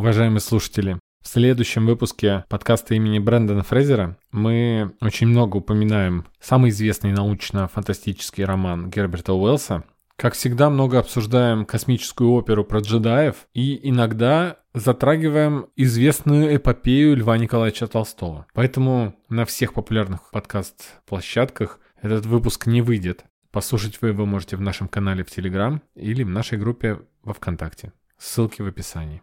Уважаемые слушатели, в следующем выпуске подкаста имени Брэндона Фрейзера мы очень много упоминаем самый известный научно-фантастический роман Герберта Уэллса. Как всегда, много обсуждаем космическую оперу про джедаев и иногда затрагиваем известную эпопею Льва Николаевича Толстого. Поэтому на всех популярных подкаст-площадках этот выпуск не выйдет. Послушать вы его можете в нашем канале в Телеграм или в нашей группе во Вконтакте. Ссылки в описании.